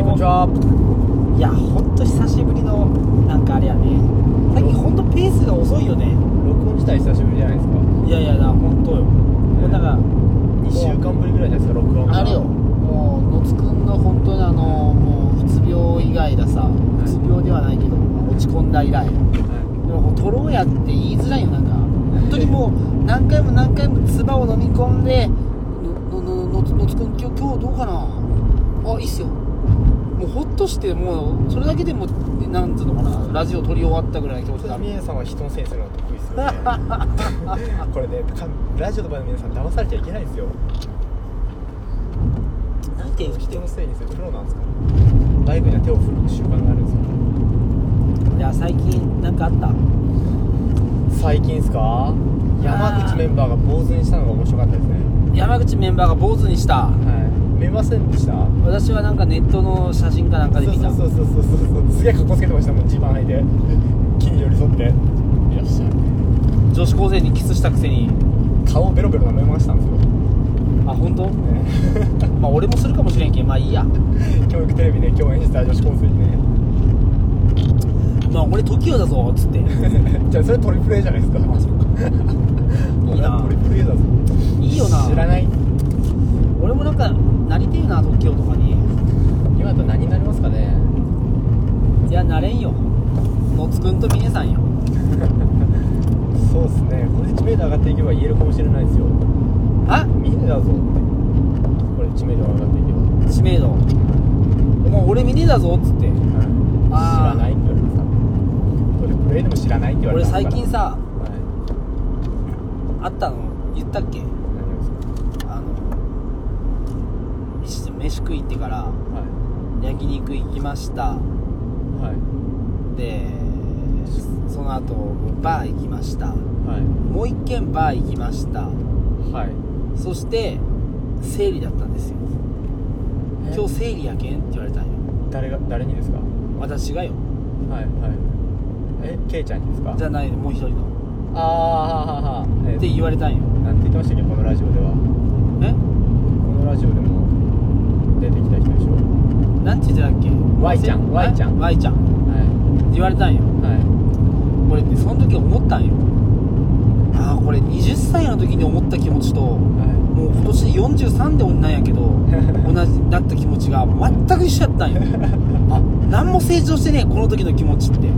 はい、こんにちは。いやほんと久しぶりのなんかあれやね。最近ほんとペースが遅いよね。録音自体久しぶりじゃないですか。いやいやだほんとよ。もうなんか2週間ぶりぐらいじゃないですか録音が。あれよ。もう野津くんの本当にあのもううつ病以外ださ。うつ病ではないけど落ち込んだ以来。はでも取ろうやって言いづらいよなんか。本当にもう 何回も何回も唾を飲み込んで「のののののつくん今日今日どうかな？あいいっすよ」もうほっとしてもうそれだけでもなんつうのかなラジオ撮り終わったぐらいの気持ちになる皆さんは人のせいにするのが得意ですよね。これねかラジオの場で皆さん騙されちゃいけないんですよ。なんていう人のせいにするプロなんですか？バイクには手を振る習慣があるんですよいや最近なんかあった？最近ですか？山口メンバーが坊主にしたのが面白かったですね。山口メンバーが坊主にした。はい見ませんでした？私はなんかネットの写真かなんかで見た。そうそうそうそうそう。そうすげえ格好つけてましたもん地盤履いて木に寄り添って。いらっしゃる女子高生にキスしたくせに。顔ベロベロ舐めましたんですよ、あ本当？ね、まあ俺もするかもしれんけん。まあいいや。教育テレビで共演した女子高生にね。まあ俺 TOKIO だぞっつって。じゃあそれトリプル A じゃないですか。あそっか。いいなトリプル A だぞ。いいよな。知らない俺もなんかなりてえな TOKIO とかに。今だと何になりますかね。いやなれんよ。野津くんと峰さんよ。そうですね。これで知名度上がっていけば言えるかもしれないですよ。あ？ミネだぞって。これ知名度上がっていけば。知名度。もう俺峰だぞっつって。知あー。らないって言われてさ。トリプル A でも知らないって言われ俺たんですから最近さはい。あったの。言ったっけ？何をですか？あの飯飯食い行ってからは焼肉行きました。いはい。でその後バー行きました。はい。もう一軒バー行きました。はい。そして生理だったんですよ。え？今日生理やけんって言われたんよ。誰が誰にですか？私がよ。はいはい。え？ケイちゃんにですか？じゃないもう一人の。ああはははえって言われたんよ。なんて言ってましたっけ？このラジオでは。え？このラジオでも出てきた人でしょ。なんて言ってたっけ？Y ちゃんえ？Y ちゃん。Y ちゃん。っては言われたんよ。い。はい俺ねその時思ったんよ。ああこれ20歳の時に思った気持ちともう今年43でなんやけど 同じなった気持ちが全く一緒やったんよ。あ何も成長してねえこの時の気持ちって。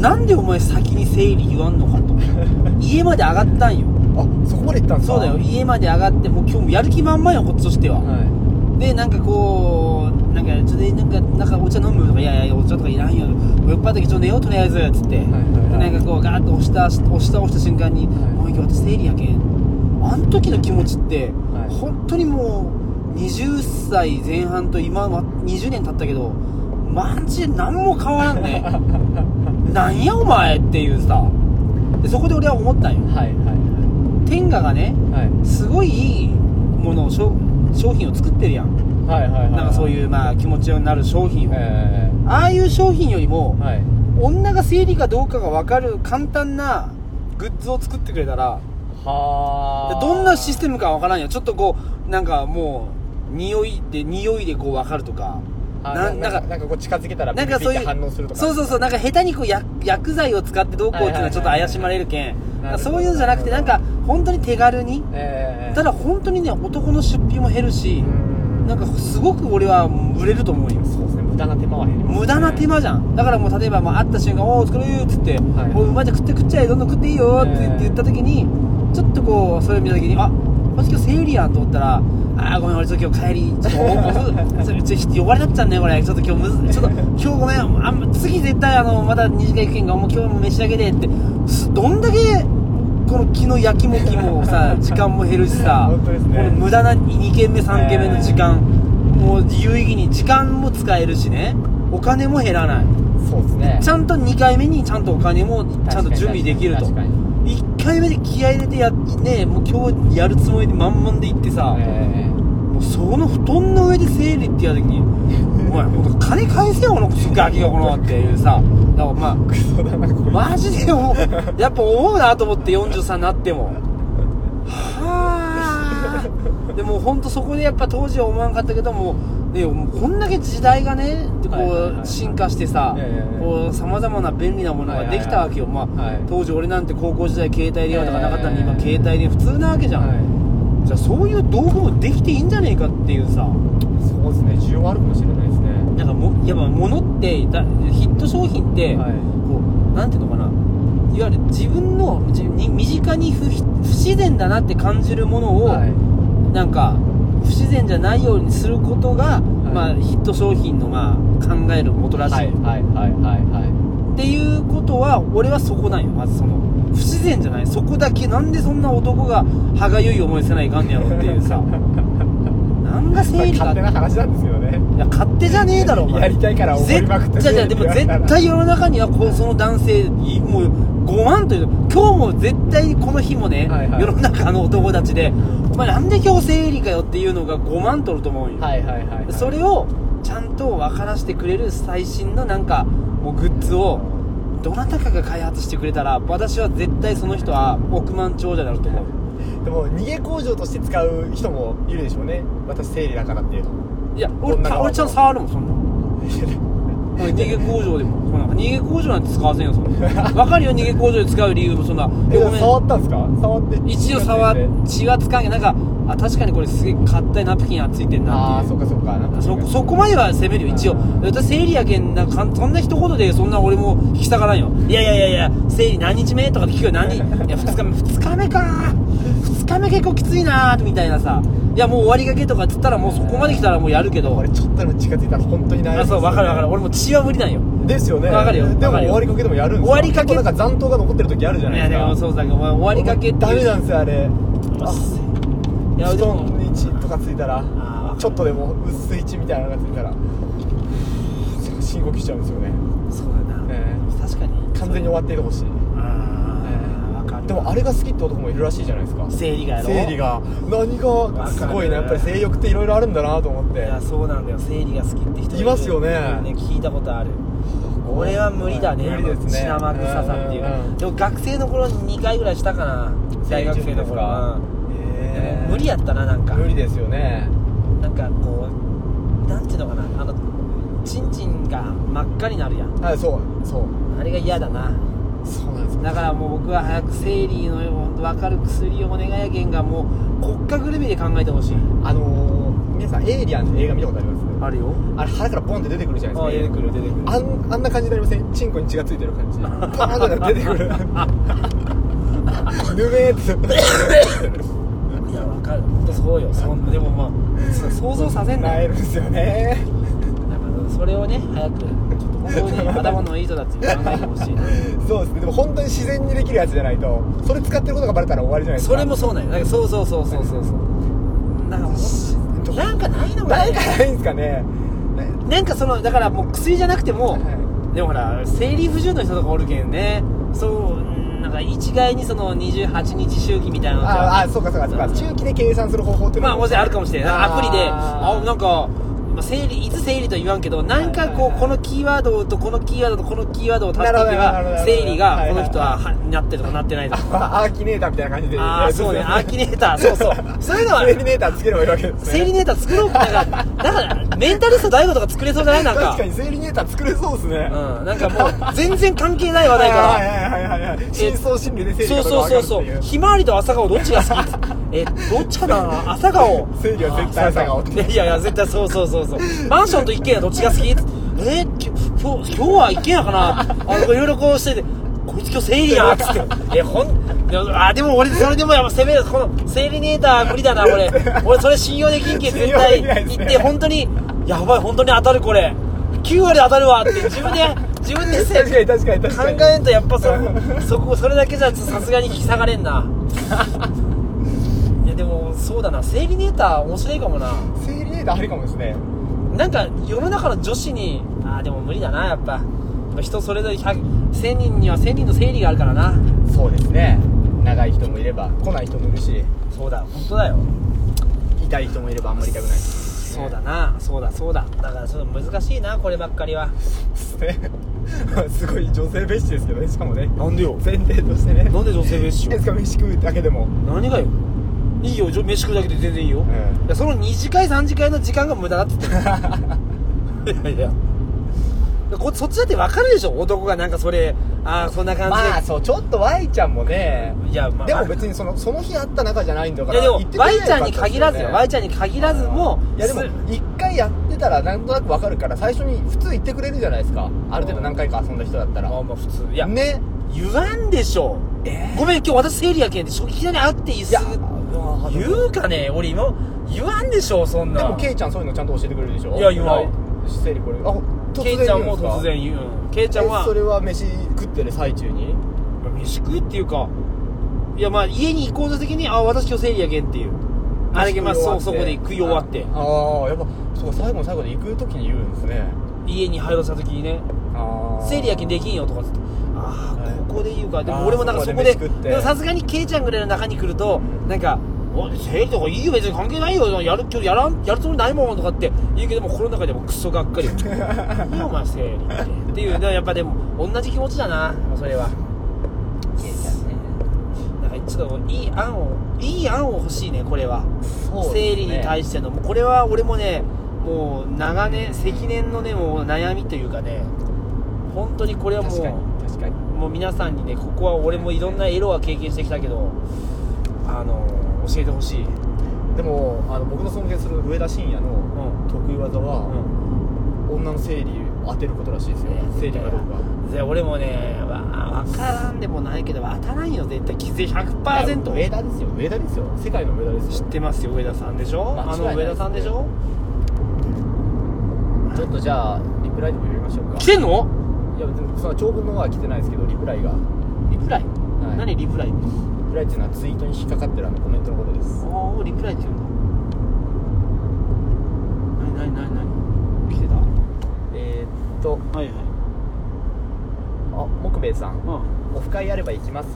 なんでお前先に生理言わんのかと。家まで上がったんよ。あそこまで行ったんですか？そうだよ。家まで上がってもう今日もやる気満々よこっちとしては、はでなんかこうなんかちょっとなんかなんかお茶飲むとかいやいやお茶とかいらんよ。酔っ払ったけどちょっと寝ようとりあえずっつって、はいはいはい。でなんかこうガーッと押した押した押した瞬間にはい「おい今日私生理やけん」あん時の気持ちって、はい本当にもう20歳前半と今は20年経ったけどマジで何も変わらんねなんやお前っていうさでそこで俺は思ったんよいはいはい天下がねはいはいすごいいいものを商商品を作ってるやん。はいはいはいなんかそういうまあ気持ちになる商品を、えああいう商品よりもー、はい。女が生理かどうかが分かる簡単なグッズを作ってくれたらはあ。どんなシステムか分からんよ。ちょっとこうなんかもう匂いで匂いでこう分かるとか。あななんかなんかこう近づけたらなんかそういうピッて反応するとか。そうそうそうなんか下手にこう薬薬剤を使ってどうこうっていうのはちょっと怪しまれるけん。そういうのじゃなくてなんか本当に手軽にえー、ただ本当にね男の出費も減るしうんなんかすごく俺は売れると思うよ。そうですね。無駄な手間は減ります、ね、無駄な手間じゃん。だからもう例えばもう会った瞬間「おお作る」っつって「はいおうまいじゃん食って食っちゃえどんどん食っていいよ」って言った時にちょっとこうそれを見た時に「あ私今日生理や」と思ったら「あーごめん俺ちょっと今日帰りちょっとちょっと呼ばれなっちゃうねこれちょっと今日むずちょっと今日ごめん。あん次絶対あのまた2時間行くけんがもう今日も飯だけでって。すどんだけこの気の焼きもきもさ 時間も減るしさね。この無駄な2軒目3軒目の時間、もう有意義に時間も使えるしね。お金も減らない。そうですね。ちゃんと2回目にちゃんとお金もちゃんと準備できると。確かに1回目で気合い入れてやねもう今日やるつもりで満々で行ってさ、えもうその布団の上で生理ってやる時に お前もう金返せよこのガキがこのっていうさだからまあー、クソだなこれ。マジで思うやっぱ思うなと思って43になっても。は あでも本当そこでやっぱ当時は思わなかったけどもね、こんだけ時代がねこう進化してささまざまな便利なものができたわけよ、まあはい当時俺なんて高校時代携帯電話とかなかったのに今携帯電話普通なわけじゃん、はい。じゃあそういう道具もできていいんじゃねえかっていうさ。そうですね。需要あるかもしれないですね。なんかもやっぱ物ってだヒット商品って、はい。こうなんていうのかな。いわゆる自分の自分に身近に不不自然だなって感じるものを、はいなんか不自然じゃないようにすることが、まあ、ヒット商品の、まあ、考える元らしい、はいはいはいはいはっていうことは俺はそこなんよ。まずその不自然じゃない。そこだけなんでそんな男が歯がゆい思いせないかんねやろっていうさ なんがい生理か勝手な話なんですよね。いや勝手じゃねえだろお前。やりたいから怒りまくってぜじゃあじゃあでも絶対世の中にはこうその男性いもう5万という今日も絶対にこの日もね、はいはい。世の中の男たちでお前なんで今日生理かよっていうのが5万取ると思うよ、はいはいはいはい。それをちゃんと分からせてくれる最新のなんかもうグッズをどなたかが開発してくれたら私は絶対その人は億万長者だろうと思うでも逃げ工場として使う人もいるでしょうね。私生理だからっていうの。いや俺俺ちゃんと触るもんそんな。逃げ工場でも。そんな逃げ工場なんて使わせんよそんな。分かるよ逃げ工場で使う理由もそんな。触ったんですか？触って。一応触っ血がつかんけどなんかあ確かにこれすげえ硬いナプキンがついてんなああっていう。そっかそっか。なんかそそこまでは攻めるよ。一応私生理やけんなんかそんな一言でそんな俺も引き下がらんよ。いやいやいやいや生理何日目とかで聞くよ。何いや2日目2日目か。2日目結構きついなーみたいなさ。いやもう終わりがけとかっつったらもうそこまで来たらもうやるけど。俺ちょっとでも血がついたら本当に悩むあそう分かる分かる。俺も血は無理なんよ。ですよね。わかるよ。でもわかるよ。終わりかけでもやるんですか終わりかけ結構なんか残党が残ってる時あるじゃいやでないですか。もそうだけどお前終わりかけっていう。ダメなんですよあれ。あいや布でも。団に血とかついたらあー。ちょっとでも薄い血みたいなのがついたら深呼吸しちゃうんですよね。そうだな、え確かに。完全に終わっていてほしい。ああ分かる。でもあれが好きって男もいるらしいじゃないですか。生理がやろ？生理が。何がすごいねやっぱり性欲っていろいろあるんだなと思って。いやそうなんだよ。生理が好きって人いますよね。聞いたことある。俺は無理だね。無理ですね。血生臭さっていううんうんでも学生の頃に2回ぐらいしたかな。大学生の頃は。えでも無理やったななんか。無理ですよね。なんかこうなんていうのかな。あのチンチンが真っ赤になるやん。はいそうそう。あれが嫌だな。そうなんですよ。だからもう僕は早く生理の分かる薬をお願いやけんがもう骨格レベルで考えてほしい。あのー、皆さんエイリアンの映画見たことあります？あるよ。あれ腹からポンって出てくるじゃないですか。あ出てくる出てくる。あんあんな感じになりません？チンコに血がついてる感じ。パーンって出てくる。ぬめーって 当そうよそんでもまあそ想像させんななえるんですよね。だからそれをね早くちょっと本当に頭のいい人たちに考えてほしい そうですね。でも本当に自然にできるやつじゃないとそれ使ってることがバレたら終わりじゃないですか。それもそうなんよなんかそうそうそうそうそうそう。なんかなんかないのかなんねかないんですかね。なんかそのだからもう薬じゃなくても、はでもほら生理不順の人とかおるけんね。そううんなんか一概にその28日周期みたいなのじゃああそうかそうかそうか。中期で計算する方法っていうのまあもちろんあるかもしれない。アプリでああなんかまあ生理いつ生理とは言わんけど何かこうこのキーワードとこのキーワードとこのキーワードを足していけなるほどなるほどば生理がはいはいこの人ははなってるとかなってないとか。アーキネーターみたいな感じで。ああそうねアーキネーター。そうそう。そういうのはセーリネーターつければいいわけですね。生理ネーター作ろう。なんかだからメンタリスト大悟とか作れそうじゃないなんか。確かにセーリネーター作れそうですね。うんなんかもう全然関係ない話題から。はいはいはいはいはい深層心理で生理そうそうそうそうひまわりと朝顔どっちが好きえどっちかな朝顔生理は絶対朝顔っていやいや絶対そうそうそうそうマンションと一軒家どっちが好き？えき今日今日は一軒家かな？あのいろいろこうしててこいつ今日生理やっつって。えほんいやあでも俺それでもやっぱ攻めるこの生理ネーター無理だな俺俺それ信用できんけん絶対できないですね。言って本当にやばい本当に当たるこれ。9割当たるわって自分で自分でせ確かに確かに確考かに。えんとやっぱそそこそれだけじゃさすがに引き下がれんな。いやでもそうだな。生理ネーター面白いかもな。生理ネーターありかもですねなんか世の中の女子にああでも無理だなやっぱ。やっぱ人それぞれ100 1000人には1000人の生理があるからな。そうですね。長い人もいれば来ない人もいるし。そうだ本当だよ。痛い人もいればあんまり痛くないそうだなそうだそうだ。だからちょっと難しいなこればっかりは。ですね。すごい女性蔑視ですけどねしかもね。なんでよ。前提としてね。なんで女性蔑視 いいですか飯食うだけでも。何がよいいよ飯食うだけで全然いいよ、えいやその2次会3次会の時間が無駄だっつって いやいや。こそっちだって分かるでしょ？男がなんかそれああそんな感じで、まあそうちょっと Y ちゃんもね。いや、まあ、でも別にそのその日あった仲じゃないんだからいやでも言ってくれ Y ちゃんに限らずよ。よ Y ちゃんに限らずもいやでもす一回やってたらなんとなくわかるから最初に普通言ってくれるじゃないですか。ある程度何回か遊んだ人だったら。まあまあ普通。いや、ね。言わんでしょ。えごめん今日私生理やけんっていきなり会っていいっすいや言うかね俺今言わんでしょそんな。でもケイちゃんそういうのちゃんと教えてくれるでしょ？いや言わん。生理これ。あ突然ケイちゃんも突然言う。ケイちゃんはえそれは飯食ってる最中に？飯食うっていうかいやまあ家に行こうと時にあ私今日生理やけんっていう。あれけまあそうそこで食い終わって。ああやっぱそう最後の最後で行く時に言うんですね。家に入ろうとした時にね。ああ生理やけんできんよとかっつってああはいここで言うか。でも俺もなんかそそこでさすがにケイちゃんぐらいの中に来るとなんか「おい生理とかいいよ別に関係ないよやる今日やらんやるつもりないもん」とかって言うけどもこの中でもクソがっかり。よ いいよお前生理って。っていうやっぱでも同じ気持ちだなそれは。ケイちゃん。ねなんかちょっといい案をいい案を欲しいねこれは。ね。生理に対しての。もうこれは俺もねもう長年積年のねもう悩みというかね本当にこれはもう確かに。もう皆さんにねここは俺もいろんなエロは経験してきたけどあの教えてほしい、でもあの僕の尊敬する上田晋也のうん。得意技は、女の生理を当てることらしいですよ。生理かどうか。で俺もねわ分からんでもないけど当たらんよ絶対傷100%上田ですよ。上田ですよ。世界の上田ですよ。知ってますよ上田さんでしょ？ね。の上田さんでしょ？ちょっとじゃあリプライでも読みましょうか。来てんの？いや別にその長文の方は来てないですけどリプライが。リプライ、い。何リプライ？ってリプライっていうのはツイートに引っかかってるあのコメントのことです。おおリプライって言うんだ何何何何？来てた。はえー、っと。いはい。あ木兵衛さん。うオフ会やれば行きます。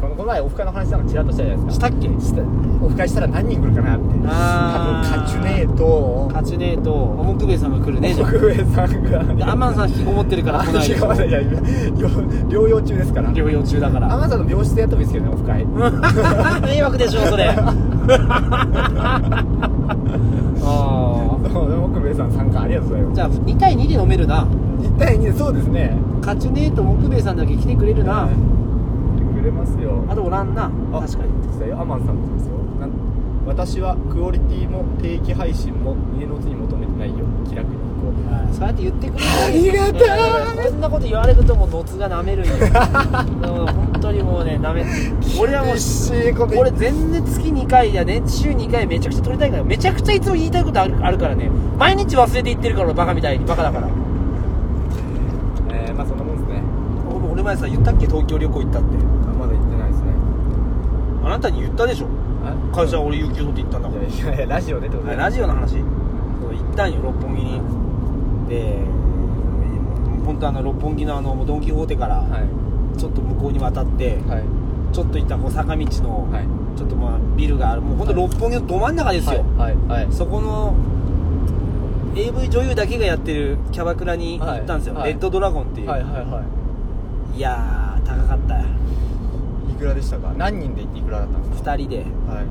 この前オフ会の話なんかちらっとしたじゃないですか。んしたっけ？したオフ会したら何人来るかなって。あー。多分カチュネーとカチュネーと木兵衛さんが来るね。じゃ木兵衛さんが。あでアマンさん引きこもってるから来ないでしょあ違うい。やいや療養中ですから。療養中だから。アマゾンの病室でやってもいいですけどねオフ会。迷惑でしょそれ。あそう木兵衛さん参加ありがとうございます。あじゃあ2対2で飲めるな。1対2でそうですねカチュネーと木兵衛さんだけ来てくれるな、来てくれますよ。あとおらんな。あ確かに。アマンさんもですよ。私はクオリティも定期配信も家のうちに求めてないよ。気楽に行こう。そうやって言ってくれるありがたい。やこんなこと言われるともうのつが舐めるんよ。本当にもうね舐め俺はもう俺全然月2回やね週2回めちゃくちゃ撮りたいから。めちゃくちゃいつも言いたいことあるあるからね。毎日忘れて言ってるから俺バカみたいに。バカだからえー、まあそんなもんですね俺俺前さ言ったっけ？東京旅行行ったって。あまだ行ってないですね。あなたに言ったでしょ。あ会社俺有給取って行ったんだもん。いやいやラジオでってことで。ラジオの話。そう行ったんよ六本木に。で本当あの六本木のあのドン・キホーテからはい。ちょっと向こうに渡って、はい。ちょっと行ったこう坂道の、はい。ちょっとまあビルがある。もう本当六本木のど真ん中ですよ、はい。はい。そこの AV 女優だけがやってるキャバクラに行ったんですよ、レッドドラゴンっていう、はい。はい。はいいやー高かった。よいくらでしたか？何人で行っていくらだったんです2人で。かは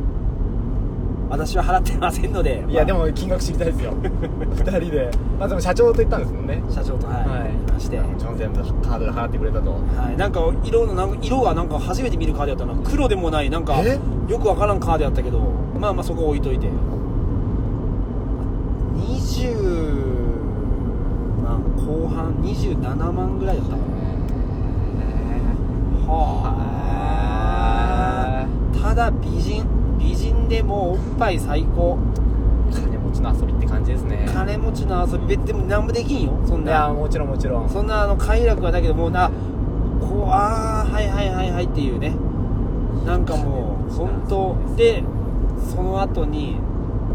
私は払ってませんのでいいやでまも金額知りたいですよ。2人で。まあでも社長と行ったんですもんね。あ社長とはい、はい。いまして。もちろん全部カードで払ってくれたと。はい、なんか色のなんか色がなんか初めて見るカードやったな黒でもない。なんかえ？よくわからんカードやったけど。まあまあそこ置いといて。20万後半27万ぐらいだったかなはあ。ただ美人美人でもうおっぱい最高。金持ちの遊びって感じですね。金持ちの遊び別でも何もできんよそんいやなもちろんもちろん。そんなあの快楽はだけどもうなこうああはいはいはいはいっていうね。なんかもう本当。でその後に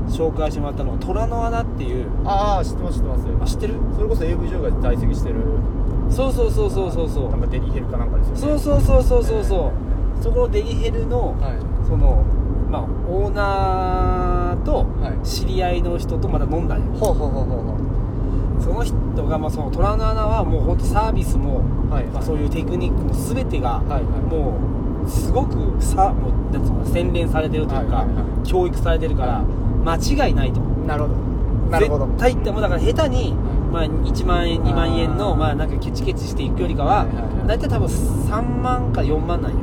紹介してもらったのが虎の穴っていう。ああ知ってます知ってます。あ知ってる？それこそ AV 女優が在籍してるそうそうそうそうそうそう。なんかデリヘルかなんかですよね。そうそうそうそうそうそう。そこのデリヘルのはい。そのまあオーナーとはい。知り合いの人とまだ飲んだんよ。ほうほうほうほうほその人がまあその虎の穴はもう本当サービスもうはい。まあ、そういうテクニックも全てがはいはい。もうすごくさもうなんつうの洗練されてるというか、はいはいは教育されてるから間違いないと。なるほど。なるほど。絶対ってもうだから下手に、まあ、1万円2万円のまあなんかケチケチしていくよりかははいはいはい。大体多分3万か4万なんよ。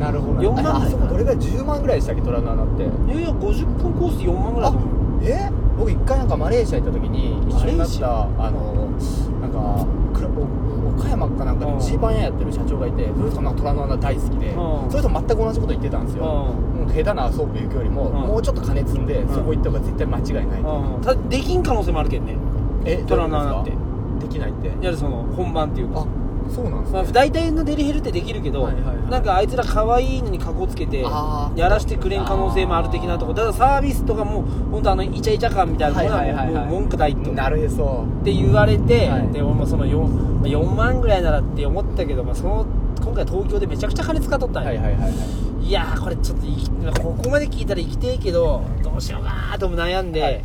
なるほど。4万ああそこどれぐらい10万ぐらいでしたっけ虎の穴って。いやいや50分コースで4万ぐらいだと思う。よえ僕一回なんかマレーシア行った時に一緒になったあのなんか岡山かなんかでうん。ジーパン屋やってる社長がいてその人も虎の穴大好きでうん。それと全く同じこと言ってたんですよ。うもう下手なソープ行くよりもん。もうちょっと金積んでん。そこ行った方が絶対間違いないうん。ただできん可能性もあるけんねえ虎の穴ってどういうことできないって。いわゆるその本番っていうか。あそうなんですまあね大体のデリヘルってできるけど、はいはいはい。なんかあいつら可愛いのにかこつけてやらしてくれん可能性もある的なとこだからサービスとかも本当あのイチャイチャ感みたいなものはもう文句ないと。なるへそ。って言われて、はい。で俺もその 4, 4万ぐらいならって思ったけど、まあ、その今回東京でめちゃくちゃ金使っとったんよ、はいはいはいはい。いやーこれちょっとここまで聞いたら生きてえけどどうしようかなとも悩んで、はい。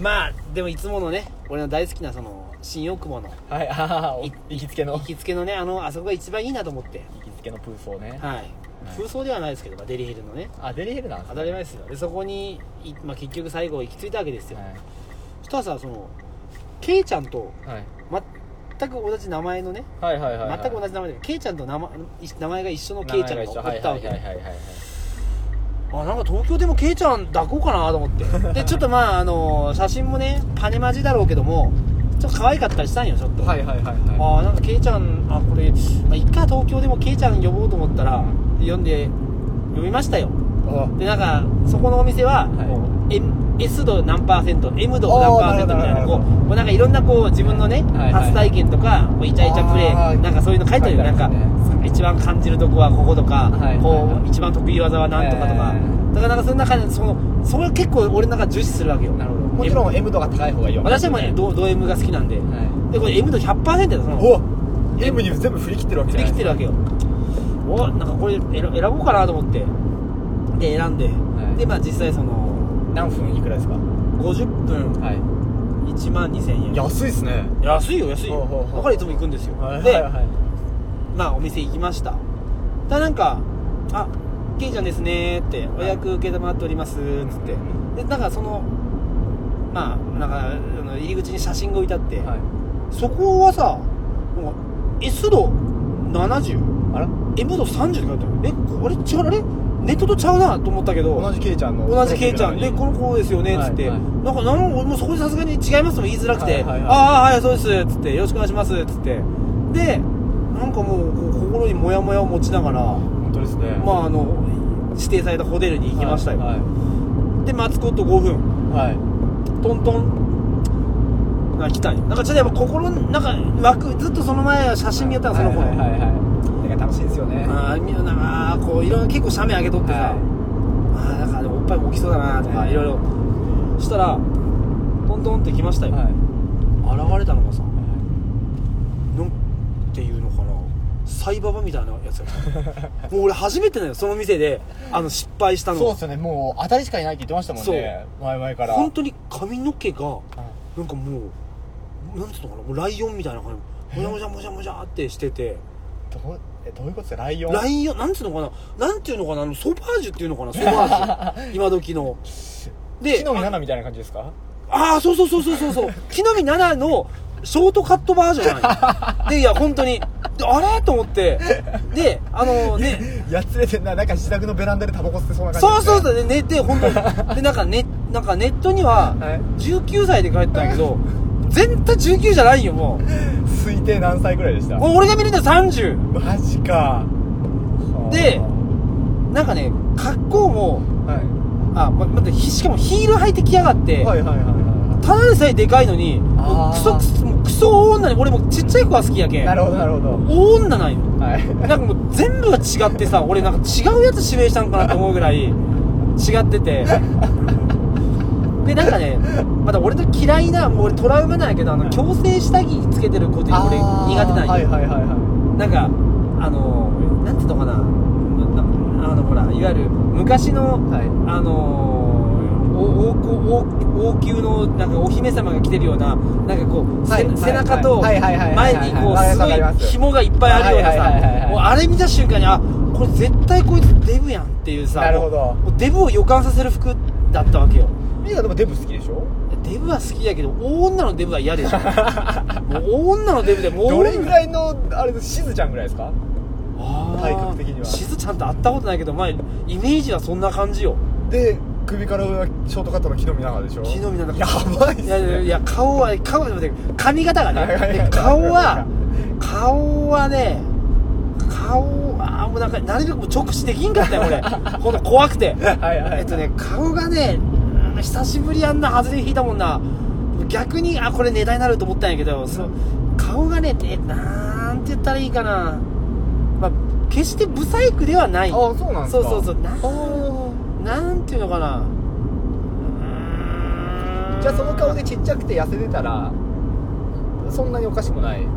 まあでもいつものね俺の大好きなその新大久保のはいああい行きつけの。行きつけのねあのあそこが一番いいなと思って。行きつけのプーソーね。はい、空想ではないですけど、まあ、デリヘルのね。あデリヘルなんです当たり前ですよ。でそこに、いまあ、結局最後行き着いたわけですよ、はい。そしたらさそのケイちゃんとはい。全く同じ名前のねはいはいはいはい。全く同じ名前でケイちゃんと名前名前が一緒のケイちゃんがおったわけ。はいはいはいはいはいあなんか東京でもケイちゃん抱こうかなと思って。でちょっとまああの写真もねパネマジだろうけどもちょっと可愛かったりしたんよちょっと、はいはいはいはい。ああなんかケイちゃんあこれ、まあ、一回東京でもケイちゃん呼ぼうと思ったら読んで読みましたよ。あ。でなんかそこのお店は、はい。こう S 度何パーセント M 度何パーセントみたいなこうこうなんかいろんなこう自分のね、はいはい。初体験とかこうイチャイチャプレあーイなんかそういうの書いてあるよなんか一番感じるとこはこことか、はいはいはい。こう一番得意技は何とかとか、だからなんかその中でそのそれ結構俺の中で重視するわけよ。なるほど。もちろん M 度が高い方がいいわけ私はもうねドド M が好きなんで、はでこれ M 度100%だよそのお M に全部振り切ってるわけじゃないできてるわけよ。おなんかこれ選選ぼうかなと思って。で選んで、い。でまあ実際その何分いくらですか？50分。はい。1万2000円。安いっすね。安いよ安いよ。だからいつも行くんですよ、はいで、はいはい。まあお店行きました。だなんか「あケイちゃんですね」って「お予約承っております」っつって。でなんかそのまあなんか入り口に写真が置いてあって、はい。そこはさもう S 度70あら？M 度30って書いてある。えあれ違うあれ？ネットとちゃうなと思ったけど同じケイちゃんの同じケイちゃん。でこの子ですよねっつって、はい。はいなんかなん俺もうそこでさすがに違いますとも言いづらくて、はいはいはい。ああはいそうですっつって。よろしくお願いしますっつって。でなんかもう心にモヤモヤを持ちながら本当ですね。まああの指定されたホテルに行きましたよ、はいで待つこと5分。はい。トントン。が来たんよ。なんかちょっとやっぱ心のなんか枠ずっとその前は写真見よったのその子の、はいはいはいしいですよね。ああみんなこういろいろ結構写メ上げとってさ、はああなんかでもおっぱいも大きそうだなとかはい。いろいろそしたらトントンって来ましたよ、はい。現れたのがさなんていうのかなサイババみたいなやつやった。もう俺初めてだよその店であの失敗したの。そうですよね。もう当たりしかいないって言ってましたもんね。前々から。本当に髪の毛がはい。なんかもうなんつうのかなもうライオンみたいな感じ。もじゃもじゃもじゃもじゃってしてて。どうえどういうことですか？ライオン？ライオン？なんつうのかな？なんていうのかな？あのソバージュっていうのかな？ソバージュ。今時の。で木の実奈々みたいな感じですか？ああそうそうそうそうそうそう。木の実奈々のショートカットバージョンなんよ。でいや本当に。であれ？と思って。であのね。やつれてんな。なんか自宅のベランダでタバコ吸ってそうな感じそうそううそう。で寝て本当に。でなんかねなんかネットにははい。19歳で書いてたんやけど全然19じゃないよもう。推定何歳ぐらいでした？俺が見ると30マジか。でなんかね格好もはい。あま待ってひしかもヒール履いてきやがって、はいはいはいはいただでさえでかいのにもうクソあークソもうクソ大女に俺もうちっちゃい子が好きやけん。なるほどなるほど。大女なんよ。はい。なんかもう全部が違ってさ俺なんか違うやつ指名したんかなと思うぐらい違ってて でなんかねまた俺の嫌いなもう俺トラウマなんやけどあの矯正下着つけてる子って俺苦手なんよ、はいはいはいはなんかあのなんていうのかな。なあのほらいわゆる昔の、はい。あのお王宮のなんかお姫様が着てるようななんかこう、せはい。はい。背中と前にこうはいす。ごい紐がいっぱいあるようなさもうあれ見た瞬間にあここれ絶対こいつデブやんっていうさなるほど。デブを予感させる服だったわけよみんなでもデブ好きでしょ？デブは好きだけど大女のデブは嫌でしょ。もう大女のデブでもう。どれぐらいのあれしずちゃんぐらいですか？体格的には。しずちゃんと会ったことないけどまあイメージはそんな感じよ。で首から上はショートカットの木の実長でしょ？木の実長。やばいっすね。いやいやいや顔は顔は髪型がね顔は顔はね顔はもうなんかなるべく直視できんかったよ俺。ほんと怖くて。はいはい。えっとね顔がねうん久しぶりあんな外れ引いたもんな。逆にあこれネタになると思ったんやけどそう顔がねえなんて言ったらいいかな。まあ決してブサイクではない。あそうなんですか？そうそうそう。なんていうのかな。うーんじゃあその顔でちっちゃくて痩せてたらそんなにおかしくもない。うん。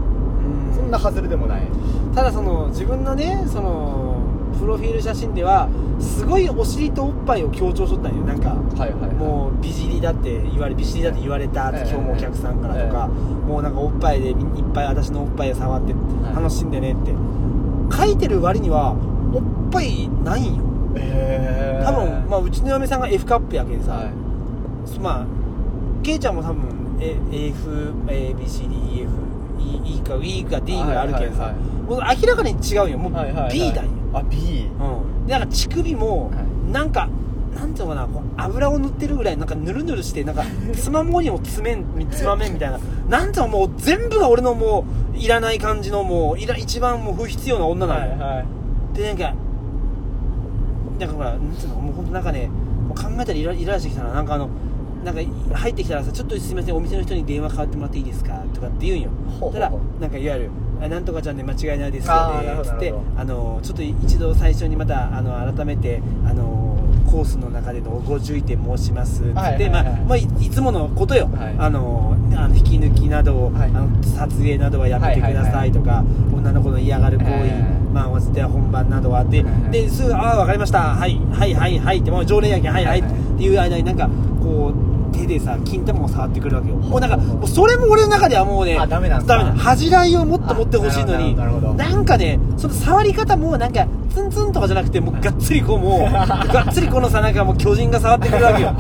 そんな外れでもない。ただその自分のねそのプロフィール写真ではすごいお尻とおっぱいを強調しとったんよ。なんかはいはいはい。もう美尻だって言われ美尻だって言われたってええ今日もお客さんからとか、もうなんかおっぱいでいっぱい私のおっぱいを触って楽しんでねって、書いてる割にはおっぱいないんよへ多分、まあ、うちの嫁さんが F カップやけんさ、はい。まあケイちゃんも多分 AFABCDEF E か E か D があるけんさ、はいはいはいもう明らかに違うよ。もうはいはいはい。B だよ、あ B うん、でなんか乳首もはい。なんか、なんていうのかなこう油を塗ってるぐらいなんかぬるぬるしてなんか つまもうにもつめんつまめんみたいな。なんていうのもう全部が俺のもういらない感じのもういら一番もう不必要な女なのよ、はいでなんかなんかほらなんていうのもう本当なんかねもう考えたらイライラしてきたな。なんかあのなんか入ってきたらさちょっとすみませんお店の人に電話変わってもらっていいですかとかって言うんよ。ほうほうほう。たらなんかいわゆるあなんとかちゃんで間違いないですよねつってあのちょっと一度最初にまたあの改めてあのコースの中でのご注意点申しますつって、はいはいはい。まあまあいいつものことよ、はい。あのあの引き抜きなどを、はい。あの撮影などはやめてくださいとか、女の子の嫌がる行為、まあ、で本番などはあって、ですぐ「ああ分かりました。はいはいはいはい」ってもう常連やけん「はいはい」はいはいっていう間になんかこう手でさ金玉を触ってくるわけよ。もうなんかもうそれも俺の中ではもうねあダメなん恥じらいをもっと持ってほしいのにあなんかねその触り方もなんかツンツンとかじゃなくてもうがっつりこうもう がっつりこのさなんかもう巨人が触ってくるわけよ。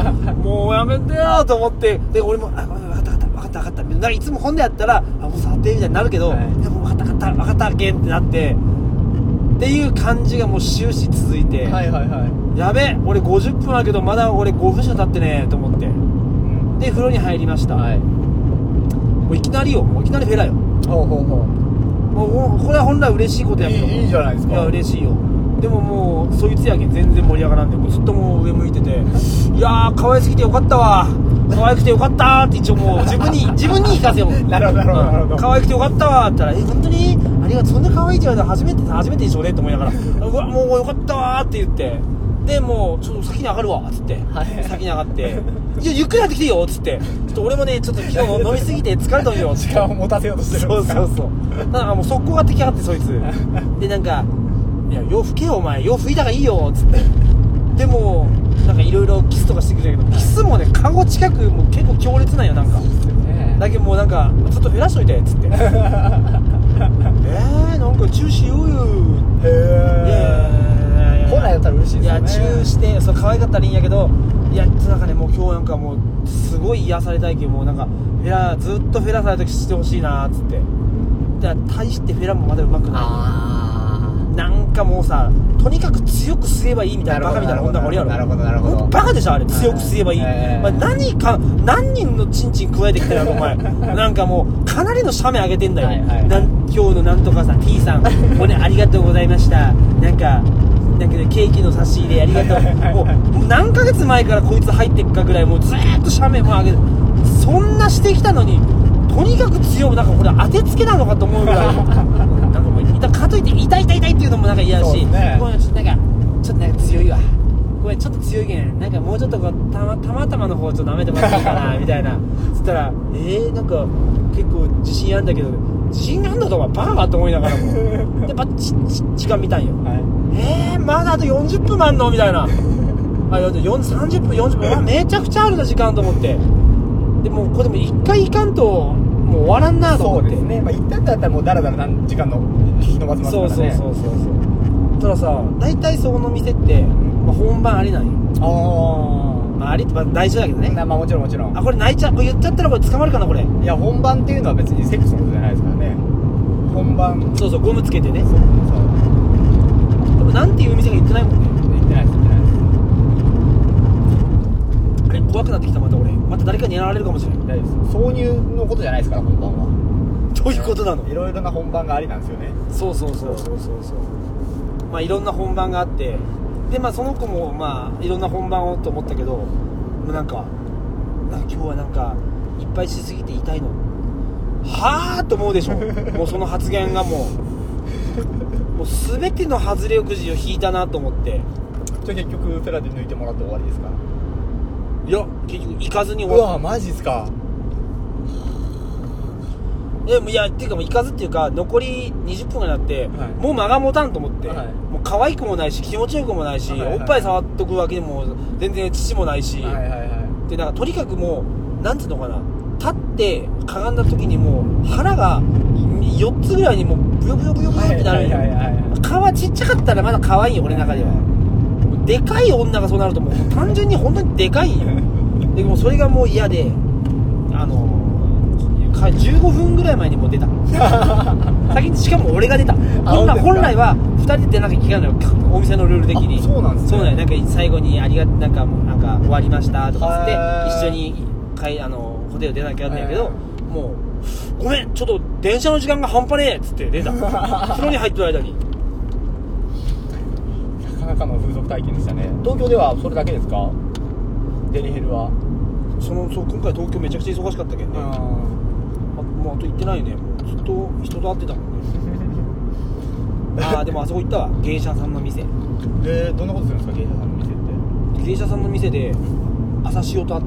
もうやめてよと思って。で俺も「あ分かった分かった分かった分かった」なんかいつも本でやったら「あもう触って」みたいになるけど「はい。いやもう分かった分かった分かったけん」ってなってっていう感じがもう終始続いて、はいはいはい。やべ俺50分あるけどまだ俺5分しか経ってねと思って。うんで風呂に入りました、はい。もういきなりよ。もういきなりフェラよ。ほうほうほう。もうこれは本来嬉しいことやけど。いいいいじゃないですか。いや嬉しいよ。でももうそいつやけん全然盛り上がらんでずっともう上向いてていやー可愛すぎてよかったわ。可愛くてよかったーって一応もう 自分に自分に聞かせよう。なるほどなるほど。なるほど可愛くてよかったわって言ったら「え本当にありがとうそんな可愛いって言われたら初めて初めてでしょうね」って思いながら「うわもうよかったわ」って言ってでもうちょっと先に上がるわっつって、はい。先に上がって「いやゆっくりやってきてよ」っつって「ちょっと俺もねちょっと昨日飲みすぎて疲れたんよ」っつって。時間を持たせようとしてるんそうですか？そうそうだからもう速攻がってきやがってそいつ。でなんか「いや洋服けよお前。洋服いた方がいいよ」っつって。でもなんかいろいろキスとかしてくれるけどキスもね顔近くもう結構強烈なんよなんか。ね。だけどもうなんかちょっと減らしといてっつって。えー、なんかチューしようよ。へいやいやいやいや本来だったら嬉しいですよね。いやチューしてそう可愛かったらいいんやけどいやなんかねもう今日なんかもうすごい癒されたいけどもうなんかフェラずっとフェラされた時してほしいなっつって。だから大してフェラもまだうまくなあいなんかもうさとにかく強く吸えばいいみたいなバカみたいな女がおるやろ。なるほどなるほどバカでしょあれ。強く吸えばいい、ええまあ、何か何人のチンチン加えてきたよお前。なんかもうかなりの写メ上げてんだよ、はいはいなん今日のなんとかさん T さん。これありがとうございました。なんかなんかねケーキの差し入れありがとうもう何ヶ月前からこいつ入ってっかぐらいもうずーっと写メも上げて。そんなしてきたのにとにかく強いなんかこれ当てつけなのかと思うぐらい。なんかもういたかといって痛い痛い痛いっていうのもなんか嫌だし、ね。ごめんちょっとなんかちょっとなんか強いわごめんちょっと強いけんなんかもうちょっとこうたまたまたまの方ちょっと舐めてもらっていいかなみたいな。つったらえー、なんか結構自信あんだけど自信あんだとはバカかと思いながらも。でバッチチ時間見たんよ。はいえー、まだあと40分もあんの？みたいな。あよよん30分40分。うわめちゃくちゃあるな時間と思って。でもうこれでも一回行かんともう終わらんなとそ思って。うですね。まあ一旦だったらもうだらだら何時間の引き伸ばせますかそう。らねそうそうそうそうたださ大体そこの店って、まあ、本番ありなんよ、あまあ、ありってまあ大事だけどね。まあもちろんもちろん。あこれ泣いちゃう言っちゃったらこれ捕まるかなこれ。いや本番っていうのは別にセックスのことじゃないですからね。本番。そうそうゴムつけてね。そうそうなんていう店が言ってないもんね。言ってないです言ってないです。あれ怖くなってきたまた俺。また誰かに狙われるかもしれない大丈夫です挿入のことじゃないですから本番は。どういうことなの？いろいろな本番がありなんですよね。そうそうそうそうそう。そうまあいろんな本番があって。でまあその子もまあいろんな本番をと思ったけどもうなんかなんか今日はなんかいっぱいしすぎて痛いの。はあと思うでしょ。もうその発言がもう。もう全ての外れくじを引いたなと思って。じゃあ結局フェラで抜いてもらって終わりですか？いや結局行かずにう終わっわマジっすか？でもいやっていうかもう行かずっていうか残り20分がなって、はい。もう間が持たんと思って、はい。もう可愛くもないし気持ちよくもないし、はいはいおっぱい触っとくわけでも全然乳もないし、はいはいはい。でなんかとにかくもうなんつうのかな。立ってかがんだ時にもう腹が4つぐらいにもうブヨブヨブヨブヨってなるんよ。はいはいはいはい。皮ちっちゃかったらまだ可愛いよ俺の中では。でかい女がそうなるともう単純に本当にでかいんよ。でもそれがもう嫌であのか15分ぐらい前にもう出た。先にしかも俺が出た。本来本来は2人で出なきゃいけないのよ。お店のルール的に。あそうなんですね。そうなんよなんか最後にありがなんかなんか終わりましたとかつって一緒にかいあのホテル出なきゃなんだけどへもうごめんちょっと電車の時間が半端ねえっつって出た 風呂に入ってる間に。なかなかの風俗体験でしたね。東京ではそれだけですか？デリヘルは。そのそう今回東京めちゃくちゃ忙しかったけどね、あもうあと行ってないよね。もうずっと人と会ってたもんね。ああでもあそこ行ったわ。芸者さんの店。でどんなことするんですか？芸者さんの店って。芸者さんの店で朝潮と会っ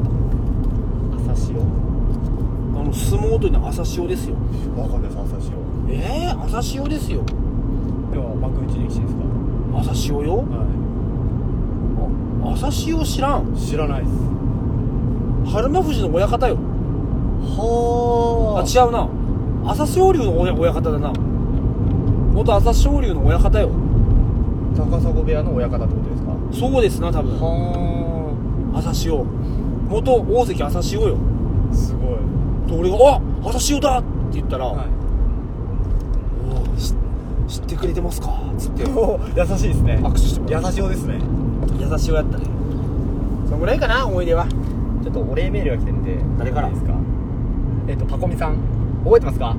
た。朝潮。あの相撲取りの朝潮ですよ。わかんないです朝潮。ええー、朝潮ですよ。では幕内力士ですか？朝潮よ？はあ朝潮知らん？い知らないです。春馬富士の親方よ。あ。は違うな。朝青龍の親親方だな。元朝青龍の親方よ。高砂部屋の親方ってことですか？そうですな多分。は朝潮。元大関朝潮よ俺が「あ朝潮だ!」って言ったら「はい。おーし知ってくれてますか?」っつって。お優しいですね。握手してもら優しおですね。優しいやったね。そのぐらいかな思い出は。ちょっとお礼メールが来てるんで。誰から？いいですか？えっ、とパコミさん。覚えてますか？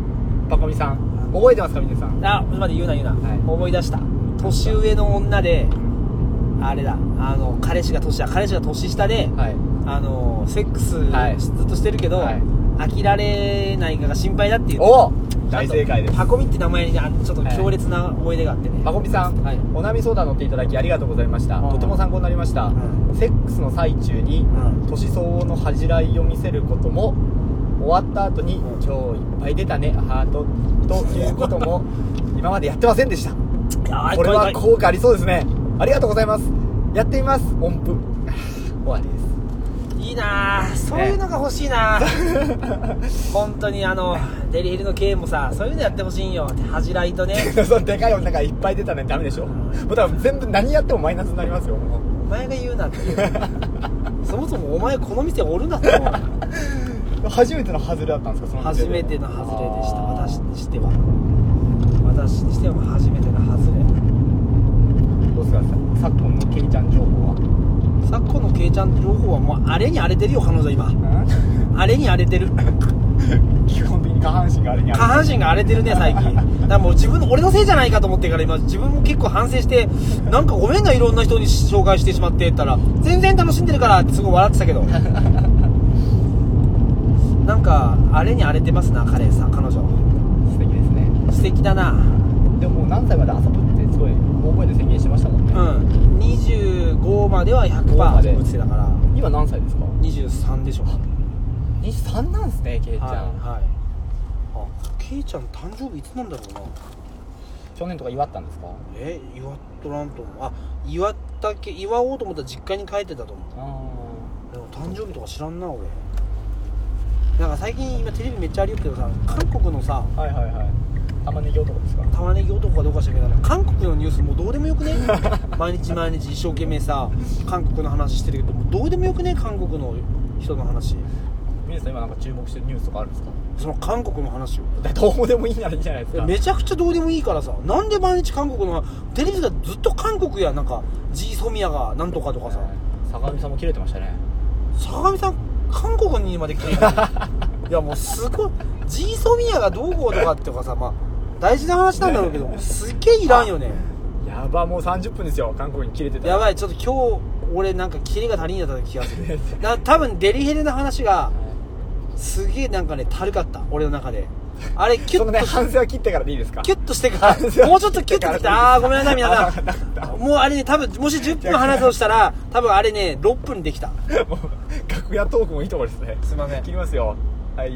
パコミさん。覚えてますか皆さん？あちょっと待って言うな言うな、はい。思い出した。年上の女であれだ。あの彼氏が年だ彼氏が年下で、はい。あのセックスはい。ずっとしてるけど、はい飽きられないかが心配だっていう。お大正解です。パコミって名前にあちょっと強烈な思い出があってね、パコミさん、はい。お悩み相談乗っていただきありがとうございました、うんとても参考になりました、ん。セックスの最中に、うん。年相応の恥じらいを見せることも終わった後に、うん。超いっぱい出たねハートということも 今までやってませんでした。これは効果ありそうですね。ありがとうございます。やってみます。音符。終わりですいいなあそういうのが欲しいなあ本当にあのデリヘルの経営もさそういうのやってほしいんよ。恥じらいとね。そのでかい女がいっぱい出たねダメでしょ。もう多分全部何やってもマイナスになりますよ。もうお前が言うなっていう。そもそもお前この店おるなって思う。初めての外れだったんですかその初めての外れでした。私にしては。私にしては初めての外れ。どうですか昨今のケイちゃん情報は昨今のケイちゃん情報はもうあれに荒れてるよ彼女今。あれに荒れてる。基本的に下半身があれに下半身が荒れてるね最近。だからもう自分の俺のせいじゃないかと思ってから今自分も結構反省してなんかごめんないろんな人に紹介してしまってったら全然楽しんでるからってすごい笑ってたけど。なんかあれに荒れてますな彼さ彼女。素敵ですね。素敵だな。でももう何歳まで遊ぶ大声で宣言してましたもんね、うん。25までは100%まで。打ってたから。今何歳ですか？23でしょ23なんですねケイちゃん、はいはい。あケイちゃん誕生日いつなんだろうな。去年とか祝ったんですか？え祝っとらんと思う。あ祝ったっけ祝おうと思ったら実家に帰ってたと思う。あでも誕生日とか知らんな俺。なんか最近今テレビめっちゃありよくけどさ韓国のさあはいはいはい玉ねぎ男ですか？玉ねぎ男かどうかしたけど韓国のニュースもうどうでもよくね？毎日毎日一生懸命さ韓国の話してるけどもうどうでもよくね？韓国の人の話。皆さん今なんか注目してるニュースとかあるんですか？その韓国の話を。だどうでもいいならいいんじゃないですか。めちゃくちゃどうでもいいからさなんで毎日韓国のテレビがずっと韓国やなんかジーソミヤがなんとかとかさ。坂上さんも切れてましたね。坂上さん韓国にまで来てる。いやもうすごい。ジーソミヤがどうこうとかっていうかさまあ大事な話なんだろうけどすっげえいらんよね。やばもう30分ですよ。韓国に切れてたら。やばいちょっと今日俺なんかキレが足りんやった気がする。な多分デリヘルの話がすげえなんかねたるかった。俺の中で。あれキュそのねッとし反省は切ってからでいいですか？キュッとしてからもうちょっとキュッとしてああーごめんなさい皆さん。もうあれね多分もし10分話すとしたら多分あれね6分できた。もう楽屋トークもいいところですね。すいません。切りますよ。はい